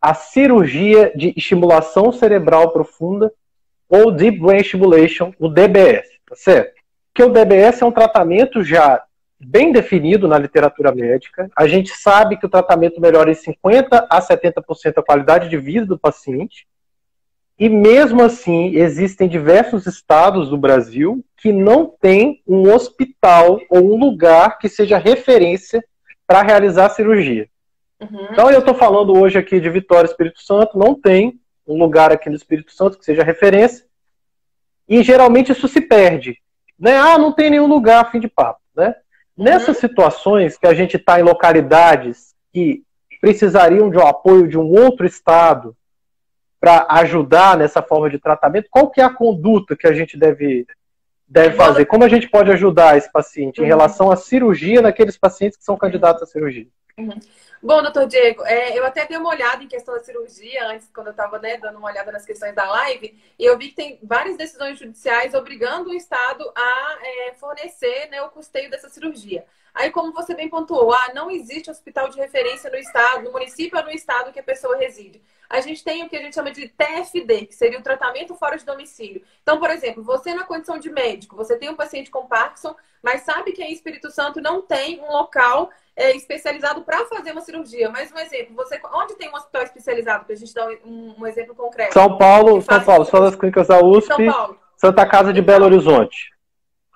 a cirurgia de estimulação cerebral profunda ou Deep Brain Stimulation, o DBS, tá certo? Que o DBS é um tratamento já bem definido na literatura médica. A gente sabe que o tratamento melhora em 50 a 70% a qualidade de vida do paciente. E mesmo assim, existem diversos estados do Brasil que não tem um hospital ou um lugar que seja referência para realizar a cirurgia. Uhum. Então, eu estou falando hoje aqui de Vitória Espírito Santo, não tem um lugar aqui no Espírito Santo que seja referência. E geralmente isso se perde. Né? Ah, não tem nenhum lugar, fim de papo. Né? Uhum. Nessas situações que a gente está em localidades que precisariam de um apoio de um outro estado para ajudar nessa forma de tratamento, qual que é a conduta que a gente deve, deve fazer? Como a gente pode ajudar esse paciente em uhum. relação à cirurgia naqueles pacientes que são candidatos à cirurgia? Uhum. Bom, doutor Diego, é, eu até dei uma olhada em questão da cirurgia antes, quando eu estava né, dando uma olhada nas questões da live, e eu vi que tem várias decisões judiciais obrigando o Estado a é, fornecer né, o custeio dessa cirurgia. Aí, como você bem pontuou, ah, não existe hospital de referência no Estado, no município ou no Estado que a pessoa reside. A gente tem o que a gente chama de TFD, que seria o tratamento fora de domicílio. Então, por exemplo, você na condição de médico, você tem um paciente com Parkinson, mas sabe que em Espírito Santo não tem um local é, especializado para fazer uma cirurgia. Mas um exemplo, você onde tem um hospital especializado? Para a gente dar um, um, exemplo concreto. São Paulo, São Paulo, só das clínicas da USP, Santa Casa de Belo Horizonte.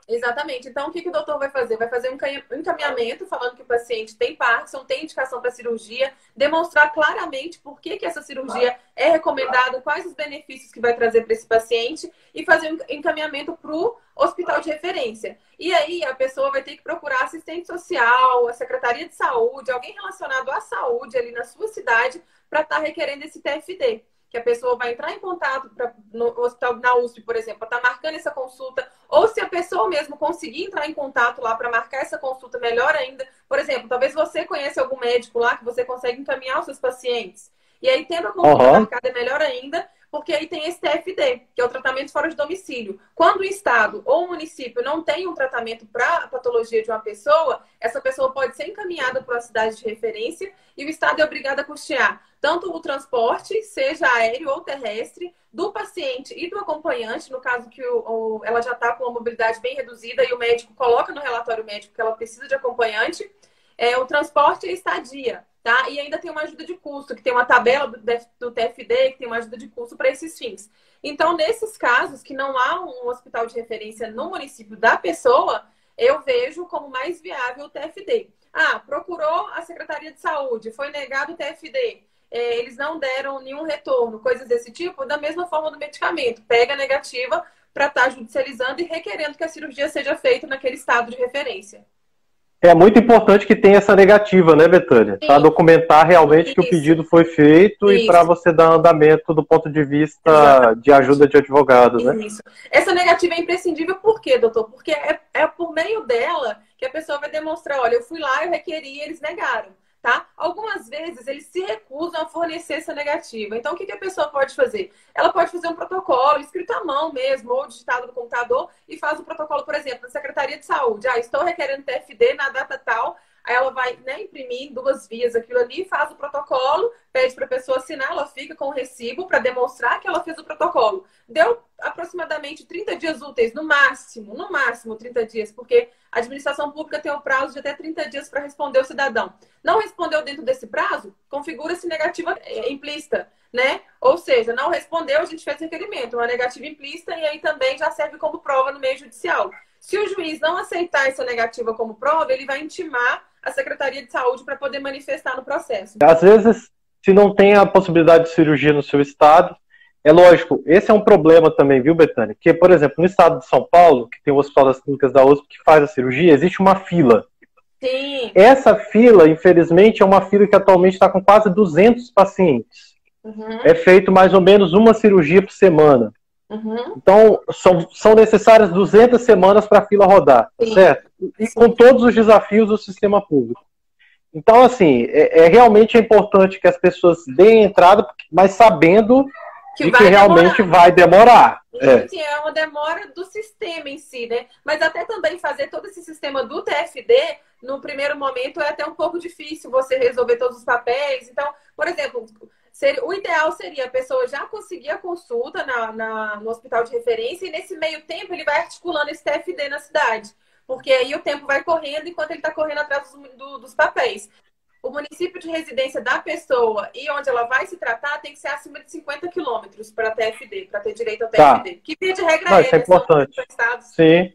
Exatamente. Então, o que, que o doutor vai fazer? Vai fazer um encaminhamento falando que o paciente tem Parkinson, tem indicação para cirurgia, demonstrar claramente por que, que essa cirurgia é recomendada, quais os benefícios que vai trazer para esse paciente e fazer um encaminhamento para o hospital de referência. E aí a pessoa vai ter que procurar assistente social, a secretaria de saúde, alguém relacionado à saúde ali na sua cidade para estar tá requerendo esse TFD que a pessoa vai entrar em contato pra, no hospital na USP, por exemplo, para estar tá marcando essa consulta, ou se a pessoa mesmo conseguir entrar em contato lá para marcar essa consulta, melhor ainda. Por exemplo, talvez você conheça algum médico lá que você consegue encaminhar os seus pacientes. E aí, tendo a consulta uhum. marcada, é melhor ainda, porque aí tem esse TFD, que é o tratamento fora de domicílio. Quando o Estado ou o município não tem um tratamento para a patologia de uma pessoa, essa pessoa pode ser encaminhada para uma cidade de referência e o Estado é obrigado a custear tanto o transporte, seja aéreo ou terrestre, do paciente e do acompanhante, no caso que o, o, ela já está com uma mobilidade bem reduzida e o médico coloca no relatório médico que ela precisa de acompanhante, é, o transporte e a estadia, tá? E ainda tem uma ajuda de custo, que tem uma tabela do, do TFD, que tem uma ajuda de custo para esses fins. Então, nesses casos que não há um hospital de referência no município da pessoa, eu vejo como mais viável o TFD. Ah, procurou a Secretaria de Saúde, foi negado o TFD é, eles não deram nenhum retorno, coisas desse tipo, da mesma forma do medicamento. Pega negativa para estar tá judicializando e requerendo que a cirurgia seja feita naquele estado de referência. É muito importante que tenha essa negativa, né, Betânia? Para documentar realmente Isso. que o pedido foi feito Isso. e para você dar andamento do ponto de vista Exatamente. de ajuda de advogados, né? Isso. Essa negativa é imprescindível por quê, doutor? Porque é, é por meio dela que a pessoa vai demonstrar, olha, eu fui lá, eu requeri e eles negaram tá? Algumas vezes eles se recusam a fornecer essa negativa. Então, o que, que a pessoa pode fazer? Ela pode fazer um protocolo escrito à mão mesmo, ou digitado no computador, e faz o protocolo, por exemplo, na Secretaria de Saúde. Ah, estou requerendo TFD na data tal, Aí ela vai né, imprimir duas vias aquilo ali, faz o protocolo, pede para a pessoa assinar, ela fica com o recibo para demonstrar que ela fez o protocolo. Deu aproximadamente 30 dias úteis, no máximo, no máximo 30 dias, porque a administração pública tem o prazo de até 30 dias para responder o cidadão. Não respondeu dentro desse prazo, configura-se negativa é, implícita, né? Ou seja, não respondeu, a gente fez requerimento, uma negativa implícita e aí também já serve como prova no meio judicial. Se o juiz não aceitar essa negativa como prova, ele vai intimar a Secretaria de Saúde para poder manifestar no processo. Às vezes, se não tem a possibilidade de cirurgia no seu estado, é lógico, esse é um problema também, viu, Betânia? Que, por exemplo, no estado de São Paulo, que tem o Hospital das Clínicas da USP que faz a cirurgia, existe uma fila. Sim. Essa fila, infelizmente, é uma fila que atualmente está com quase 200 pacientes. Uhum. É feito mais ou menos uma cirurgia por semana. Uhum. Então, são, são necessárias 200 semanas para a fila rodar, Sim. certo? E Sim. com todos os desafios do sistema público. Então, assim, é, é, realmente importante que as pessoas deem entrada, mas sabendo que, de que realmente demorar. vai demorar. É. é uma demora do sistema em si, né? Mas até também fazer todo esse sistema do TFD, no primeiro momento, é até um pouco difícil você resolver todos os papéis. Então, por exemplo, o ideal seria a pessoa já conseguir a consulta na, na, no hospital de referência e nesse meio tempo ele vai articulando esse TFD na cidade. Porque aí o tempo vai correndo enquanto ele está correndo atrás dos, do, dos papéis o município de residência da pessoa e onde ela vai se tratar tem que ser acima de 50 quilômetros para TFD, para ter direito ao TFD. Tá. Que via de regra Não, é, isso é importante. Sim.